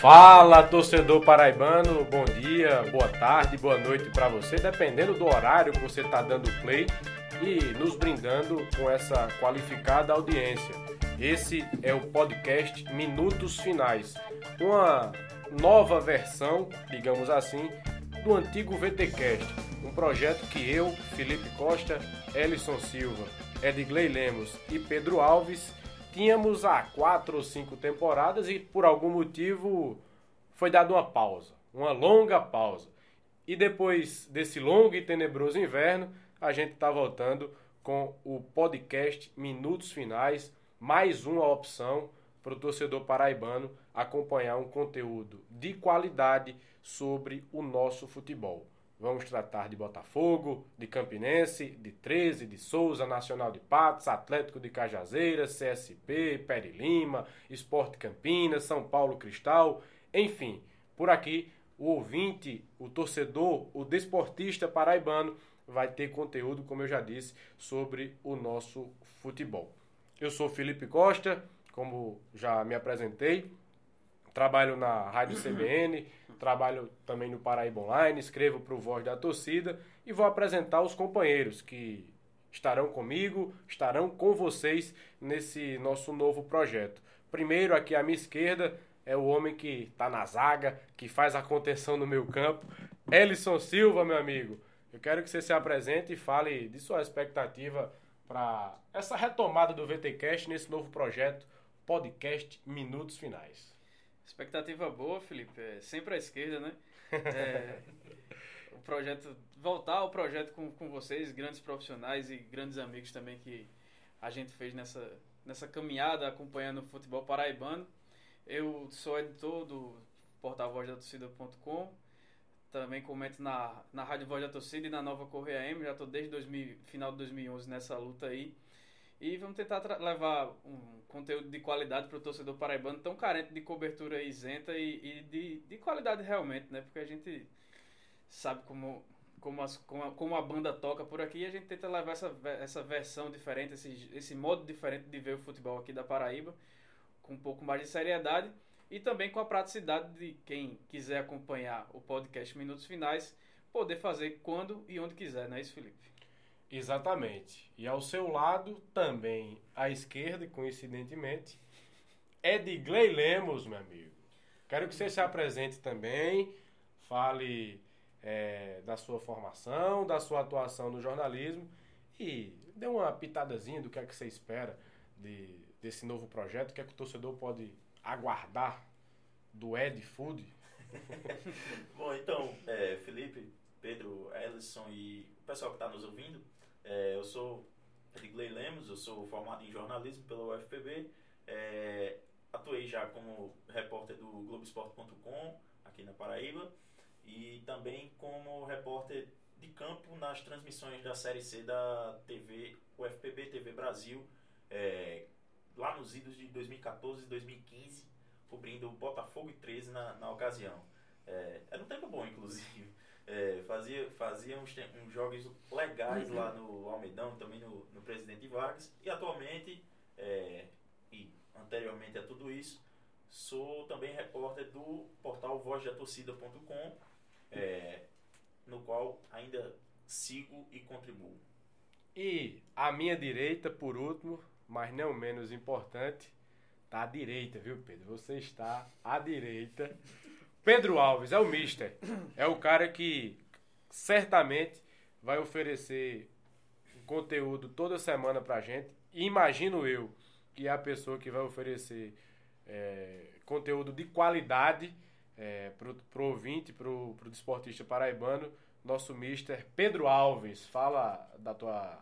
Fala, torcedor paraibano, bom dia, boa tarde, boa noite para você, dependendo do horário que você está dando play e nos brindando com essa qualificada audiência. Esse é o podcast Minutos Finais, uma nova versão, digamos assim, do antigo VTcast, um projeto que eu, Felipe Costa, Ellison Silva, Edgley Lemos e Pedro Alves tínhamos há quatro ou cinco temporadas e por algum motivo foi dada uma pausa, uma longa pausa. E depois desse longo e tenebroso inverno, a gente está voltando com o podcast Minutos Finais, mais uma opção para o torcedor paraibano acompanhar um conteúdo de qualidade sobre o nosso futebol. Vamos tratar de Botafogo, de Campinense, de 13, de Souza, Nacional de Patos, Atlético de Cajazeiras, CSP, Peri Lima, Esporte Campinas, São Paulo Cristal, enfim. Por aqui, o ouvinte, o torcedor, o desportista paraibano vai ter conteúdo, como eu já disse, sobre o nosso futebol. Eu sou Felipe Costa, como já me apresentei, trabalho na Rádio CBN, trabalho também no Paraíba Online, escrevo para o Voz da Torcida e vou apresentar os companheiros que estarão comigo, estarão com vocês nesse nosso novo projeto. Primeiro, aqui à minha esquerda, é o homem que está na zaga, que faz a contenção no meu campo, Ellison Silva, meu amigo. Eu quero que você se apresente e fale de sua expectativa para essa retomada do VTcast nesse novo projeto, podcast Minutos Finais. Expectativa boa, Felipe. É sempre à esquerda, né? É, o projeto, voltar ao projeto com, com vocês, grandes profissionais e grandes amigos também que a gente fez nessa, nessa caminhada acompanhando o futebol paraibano. Eu sou editor do portal vozdatorcida.com, também comento na, na Rádio Voz da Torcida e na Nova Correia M, já estou desde 2000, final de 2011 nessa luta aí. E vamos tentar levar um conteúdo de qualidade para o torcedor paraibano tão carente de cobertura isenta e, e de, de qualidade realmente, né? Porque a gente sabe como, como, as, como, a, como a banda toca por aqui e a gente tenta levar essa, essa versão diferente, esse, esse modo diferente de ver o futebol aqui da Paraíba, com um pouco mais de seriedade e também com a praticidade de quem quiser acompanhar o podcast Minutos Finais, poder fazer quando e onde quiser, não é isso, Felipe? Exatamente. E ao seu lado, também à esquerda, coincidentemente, Edgley Lemos, meu amigo. Quero que você se apresente também, fale é, da sua formação, da sua atuação no jornalismo e dê uma pitadazinha do que é que você espera de, desse novo projeto, o que é que o torcedor pode aguardar do Ed Food. Bom, então, é, Felipe, Pedro, Ellison e o pessoal que está nos ouvindo, é, eu sou Edgley Lemos, eu sou formado em jornalismo pela UFPB. É, atuei já como repórter do Globoesporte.com aqui na Paraíba e também como repórter de campo nas transmissões da Série C da TV UFPB TV Brasil, é, lá nos idos de 2014 e 2015, cobrindo Botafogo e 13 na, na ocasião. É, era um tempo bom, inclusive. É, fazia, fazia uns, uns, jogos legais uhum. lá no Almedão, também no, no Presidente Vargas. E atualmente, é, e anteriormente a tudo isso, sou também repórter do portal vozdatorcida.com, é, no qual ainda sigo e contribuo. E à minha direita, por último, mas não menos importante, tá à direita, viu, Pedro? Você está à direita Pedro Alves é o mister. É o cara que certamente vai oferecer conteúdo toda semana pra gente. Imagino eu que é a pessoa que vai oferecer é, conteúdo de qualidade é, pro, pro ouvinte, pro, pro desportista paraibano, nosso mister Pedro Alves. Fala da tua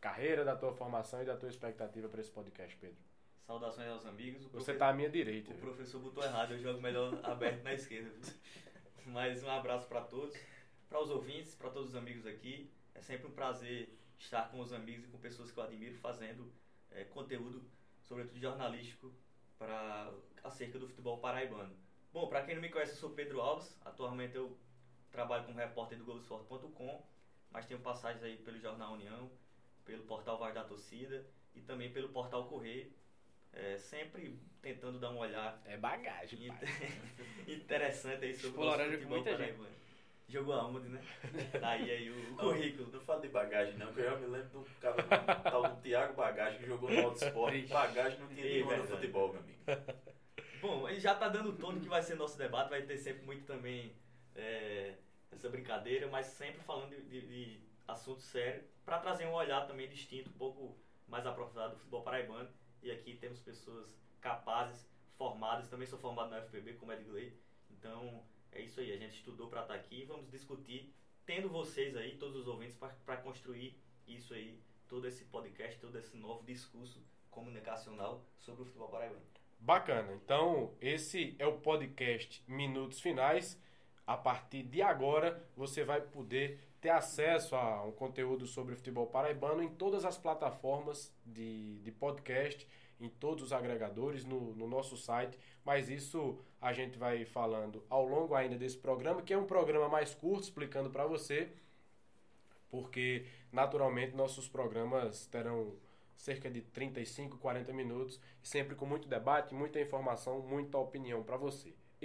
carreira, da tua formação e da tua expectativa para esse podcast, Pedro. Saudações aos amigos. O Você está à minha direita. O viu? professor botou errado, eu jogo melhor aberto na esquerda. Mas um abraço para todos, para os ouvintes, para todos os amigos aqui. É sempre um prazer estar com os amigos e com pessoas que eu admiro fazendo é, conteúdo, sobretudo jornalístico, para acerca do futebol paraibano. Bom, para quem não me conhece, eu sou Pedro Alves. Atualmente eu trabalho como repórter do Globoesporte.com, mas tenho passagens aí pelo Jornal União, pelo portal Vaz da Torcida e também pelo portal Correio é, sempre tentando dar um olhar É bagagem, pai. interessante aí sobre Chupou o nosso futebol muita paraibano. Jogou aonde, né? Tá aí, aí o, o Não, currículo. Não falo de bagagem, não, que eu já me lembro do cara do tal do Thiago Bagagem que jogou no Auto Esporte. Bagagem não tinha É nenhuma no futebol, meu amigo. Bom, ele já tá dando o tom do que vai ser nosso debate, vai ter sempre muito também é, essa brincadeira, mas sempre falando de, de, de assunto sério, para trazer um olhar também distinto, um pouco mais aprofundado do futebol paraibano. E aqui temos pessoas capazes, formadas, também sou formado na UFPB como Edgley. Então é isso aí, a gente estudou para estar aqui e vamos discutir, tendo vocês aí, todos os ouvintes, para construir isso aí, todo esse podcast, todo esse novo discurso comunicacional sobre o futebol paraibano. Bacana. Então, esse é o podcast Minutos Finais. A partir de agora, você vai poder ter acesso a um conteúdo sobre o futebol paraibano em todas as plataformas de, de podcast, em todos os agregadores, no, no nosso site. Mas isso a gente vai falando ao longo ainda desse programa, que é um programa mais curto, explicando para você, porque naturalmente nossos programas terão cerca de 35, 40 minutos, sempre com muito debate, muita informação, muita opinião para você.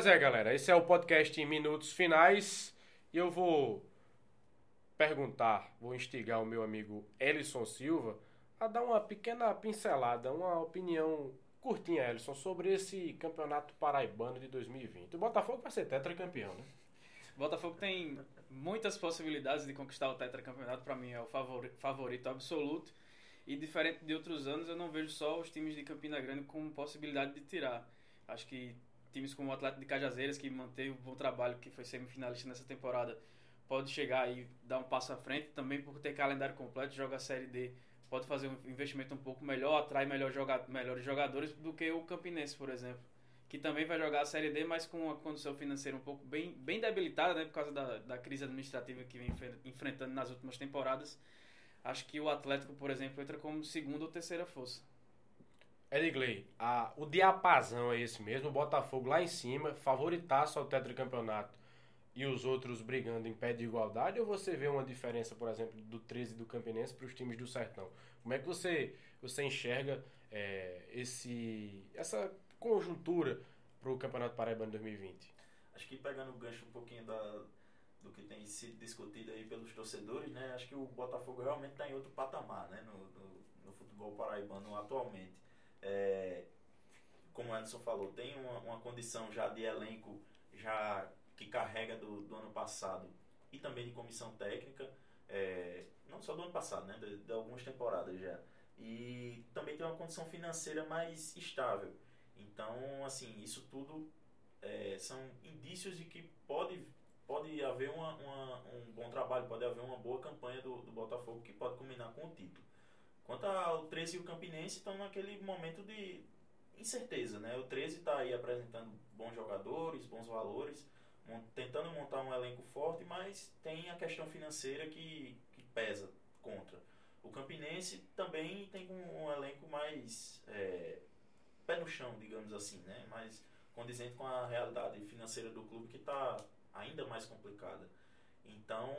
Pois é, galera, esse é o podcast em Minutos Finais e eu vou perguntar, vou instigar o meu amigo Ellison Silva a dar uma pequena pincelada, uma opinião curtinha, Ellison, sobre esse campeonato paraibano de 2020. O Botafogo vai ser tetracampeão, né? Botafogo tem muitas possibilidades de conquistar o tetracampeonato. Para mim é o favori- favorito absoluto. E diferente de outros anos, eu não vejo só os times de Campina Grande com possibilidade de tirar. Acho que times como o Atlético de Cajazeiras, que manteve um bom trabalho, que foi semifinalista nessa temporada, pode chegar e dar um passo à frente. Também por ter calendário completo, joga a Série D, pode fazer um investimento um pouco melhor, atrai melhor joga melhores jogadores do que o Campinense, por exemplo. Que também vai jogar a Série D, mas com uma condição financeira um pouco bem, bem debilitada, né? Por causa da, da crise administrativa que vem enfre- enfrentando nas últimas temporadas. Acho que o Atlético, por exemplo, entra como segunda ou terceira força. Edgley, a, o diapasão é esse mesmo, o Botafogo lá em cima, favoritaço ao tetracampeonato e os outros brigando em pé de igualdade, ou você vê uma diferença, por exemplo, do 13 do Campinense para os times do Sertão? Como é que você, você enxerga é, esse, essa conjuntura para o Campeonato Paraibano 2020? Acho que pegando o gancho um pouquinho da, do que tem sido discutido aí pelos torcedores, né? Acho que o Botafogo realmente está em outro patamar, né? No, no, no futebol paraibano atualmente. É, como o Anderson falou, tem uma, uma condição já de elenco já que carrega do, do ano passado e também de comissão técnica, é, não só do ano passado, né? De, de algumas temporadas já. E também tem uma condição financeira mais estável. Então, assim, isso tudo é, são indícios de que pode, pode haver uma, uma- um bom trabalho, pode haver uma boa campanha do, do Botafogo que pode culminar com o título. Quanto ao 13 e o Campinense estão naquele momento de incerteza, né? O 13 está aí apresentando bons jogadores, bons valores, tentando montar um elenco forte, mas tem a questão financeira que, que pesa contra. O Campinense também tem um, um elenco mais é, pé no chão, digamos assim, né? Mais condizente com a realidade financeira do clube que está ainda mais complicada. Então,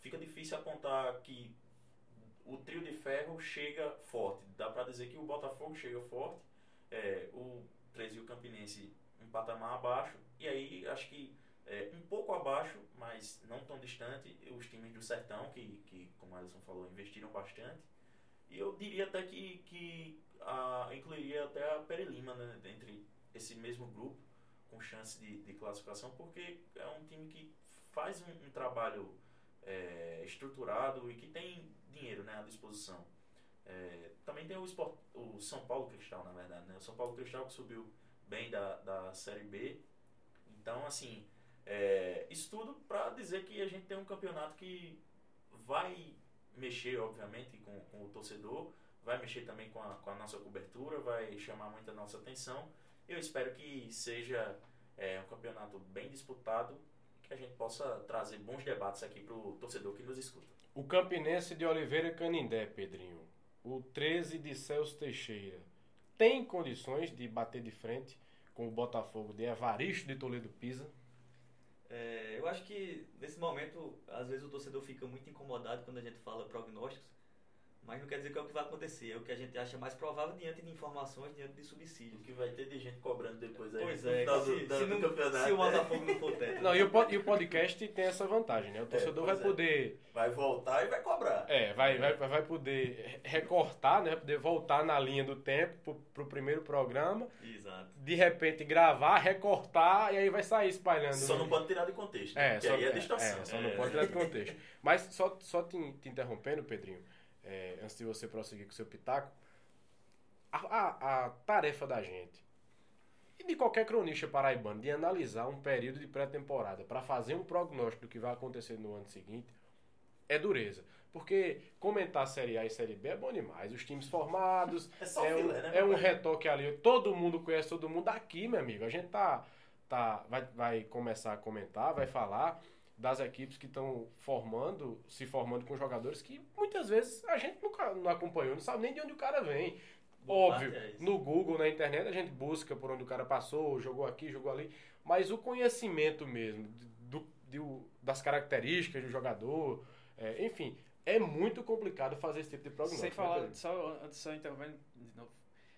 fica difícil apontar que o trio de ferro chega forte. Dá para dizer que o Botafogo chega forte, é, o 13 e o Campinense um patamar abaixo, e aí acho que é, um pouco abaixo, mas não tão distante, os times do Sertão, que, que como a Alisson falou, investiram bastante. E eu diria até que, que a, incluiria até a Perelima né, entre esse mesmo grupo, com chance de, de classificação, porque é um time que faz um, um trabalho é, estruturado e que tem dinheiro né, à disposição. É, também tem o, o São Paulo Cristal, na verdade. Né? O São Paulo Cristal que subiu bem da, da Série B. Então, assim, é, isso tudo para dizer que a gente tem um campeonato que vai mexer, obviamente, com, com o torcedor, vai mexer também com a, com a nossa cobertura, vai chamar muita nossa atenção. Eu espero que seja é, um campeonato bem disputado, que a gente possa trazer bons debates aqui para o torcedor que nos escuta. O Campinense de Oliveira Canindé, Pedrinho. O 13 de Celso Teixeira. Tem condições de bater de frente com o Botafogo de Evaristo de Toledo Pisa? É, eu acho que nesse momento, às vezes o torcedor fica muito incomodado quando a gente fala prognósticos, mas não quer dizer que é o que vai acontecer, é o que a gente acha mais provável diante de informações, diante de subsídios. O que vai ter de gente cobrando depois aí. Pois é, no se, do, do, se, do não, campeonato. se o Botafogo não for teto. Não, e o, pod- e o podcast tem essa vantagem, né? O torcedor vai pois é. poder. Vai voltar e vai cobrar. É, vai, vai, vai poder recortar, né? Poder voltar na linha do tempo pro, pro primeiro programa, Exato. de repente gravar, recortar e aí vai sair espalhando. Só né? não pode tirar de contexto. né? É, só, aí é distorção. é, só não pode tirar de contexto. Mas só, só te, te interrompendo, Pedrinho, é, antes de você prosseguir com o seu pitaco, a, a, a tarefa da gente, e de qualquer cronista paraibano, de analisar um período de pré-temporada para fazer um prognóstico do que vai acontecer no ano seguinte, é dureza. Porque comentar Série A e Série B é bom demais. Os times formados, É só é, um, filé, né, é um retoque ali. Todo mundo conhece todo mundo aqui, meu amigo. A gente tá, tá vai, vai começar a comentar, vai falar das equipes que estão formando, se formando com jogadores que muitas vezes a gente nunca não acompanhou, não sabe nem de onde o cara vem. Boa Óbvio, é no Google, na internet, a gente busca por onde o cara passou, jogou aqui, jogou ali, mas o conhecimento mesmo do, do- das características do jogador, é, enfim, é muito complicado fazer esse tipo de prognóstico. Sem né, falar, Pedro? só antes só interrompendo de novo.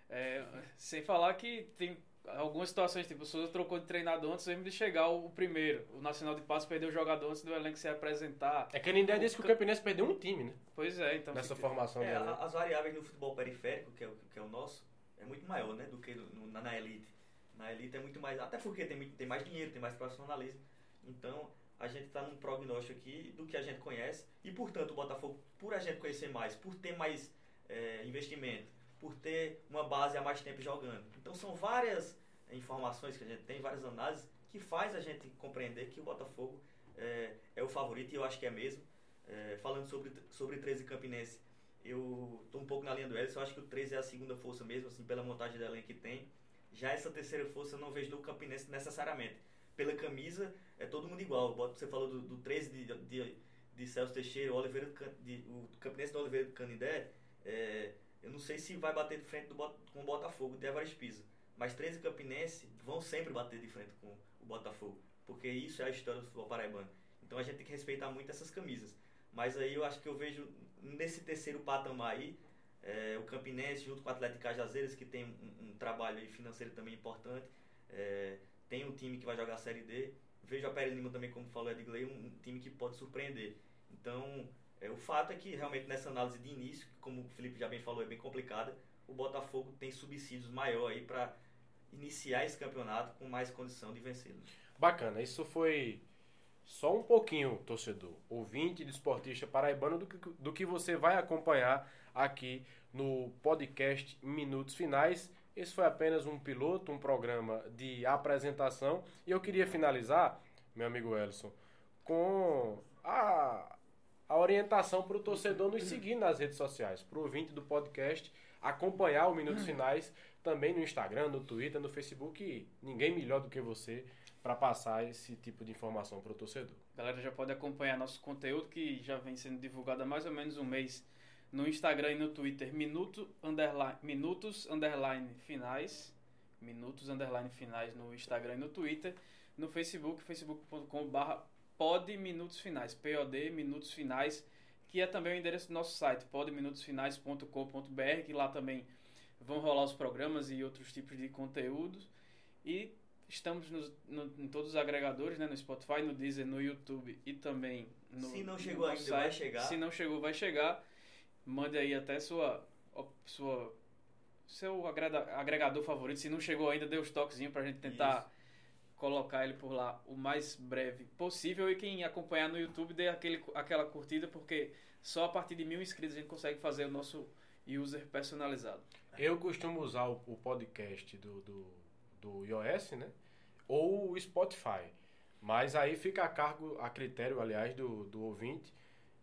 É, sem falar que tem algumas situações, tipo, o Souza trocou de treinador antes mesmo de chegar o, o primeiro. O Nacional de Passos perdeu o jogador antes do elenco se apresentar. É que a Nindé disse que o Campinense perdeu um time, né? Pois é, então. Nessa fica- formação É, as variáveis no futebol periférico, que é, o, que é o nosso, é muito maior, né, do que no- na, na elite. Na elite é muito mais, até porque tem, muito, tem mais dinheiro, tem mais profissionalismo. Então, a gente está num prognóstico aqui do que a gente conhece e, portanto, o Botafogo, por a gente conhecer mais, por ter mais é, investimento, por ter uma base há mais tempo jogando. Então, são várias informações que a gente tem, várias análises que faz a gente compreender que o Botafogo é, é o favorito e eu acho que é mesmo. É, falando sobre, sobre 13 Campinense, eu tô um pouco na linha do Ellis, eu acho que o 13 é a segunda força mesmo, assim, pela montagem da elenco que tem. Já essa terceira força eu não vejo do Campinense necessariamente. Pela camisa, é todo mundo igual. Você falou do, do 13 de, de, de Celso Teixeira, o, Oliveira de, o Campinense do Oliveira do Canindé, é, eu não sei se vai bater de frente do, com o Botafogo de Everest Pisa. Mas 13 Campinense vão sempre bater de frente com o Botafogo. Porque isso é a história do futebol paraibano. Então a gente tem que respeitar muito essas camisas. Mas aí eu acho que eu vejo nesse terceiro patamar aí, é, o Campinense junto com o Atlético Cajazeiras, que tem um, um trabalho financeiro também importante. É, tem um time que vai jogar a Série D. Vejo a Pérez Lima também, como falou Edgley, um, um time que pode surpreender. Então, é, o fato é que realmente nessa análise de início, como o Felipe já bem falou, é bem complicada, o Botafogo tem subsídios maior aí para iniciar esse campeonato com mais condição de vencê-lo. Bacana, isso foi só um pouquinho, torcedor, ouvinte de esportista paraibano, do que, do que você vai acompanhar aqui no podcast Minutos Finais. Esse foi apenas um piloto, um programa de apresentação. E eu queria finalizar, meu amigo Elson, com a, a orientação para o torcedor nos seguir nas redes sociais, para o ouvinte do podcast acompanhar o Minutos Finais também no Instagram, no Twitter, no Facebook. E ninguém melhor do que você para passar esse tipo de informação para o torcedor. Galera já pode acompanhar nosso conteúdo que já vem sendo divulgado há mais ou menos um mês no Instagram e no Twitter, minuto, underline, minutos underline finais, minutos underline finais no Instagram e no Twitter, no Facebook, facebook.com.br pod minutos finais, POD minutos finais, que é também o endereço do nosso site, podminutosfinais.com.br, que lá também vão rolar os programas e outros tipos de conteúdos. E estamos nos- no- em todos os agregadores, né? No Spotify, no Deezer, no YouTube e também no Se não chegou ainda, vai chegar. Se não chegou, vai chegar. Mande aí até sua, sua seu agrega- agregador favorito. Se não chegou ainda, dê os toquezinhos pra gente tentar colocar ele por lá o mais breve possível. E quem acompanhar no YouTube, dê aquele, aquela curtida, porque só a partir de mil inscritos a gente consegue fazer o nosso user personalizado. Eu costumo usar o, o podcast do, do, do iOS, né? Ou o Spotify. Mas aí fica a cargo, a critério, aliás, do, do ouvinte.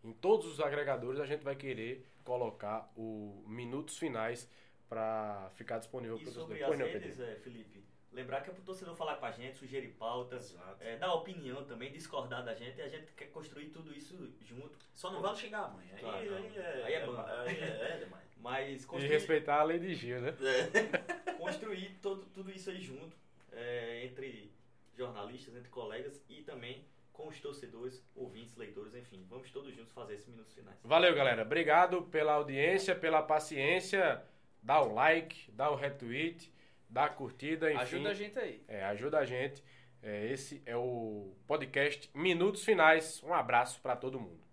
em todos os agregadores a gente vai querer colocar o minutos finais para ficar disponível E para sobre Pois as não, redes, é, Felipe, lembrar que é pro torcedor falar com a gente, sugerir pautas, é, dar opinião também, discordar da gente, e a gente quer construir tudo isso junto. Só não vale xingar a mãe. Aí, Claro, não. aí é, Aí é bom. Aí é, é demais. Mas E construir, respeitar a lei de Gil, né? construir todo, tudo isso aí junto, é, entre jornalistas, entre colegas e também com os torcedores, ouvintes, leitores, enfim. Vamos todos juntos fazer esses minutos finais. Valeu, galera. Obrigado pela audiência, pela paciência. Dá um like, dá um retweet, dá curtida, enfim. Ajuda a gente aí. É, ajuda a gente. É, esse é o podcast Minutos Finais. Um abraço para todo mundo.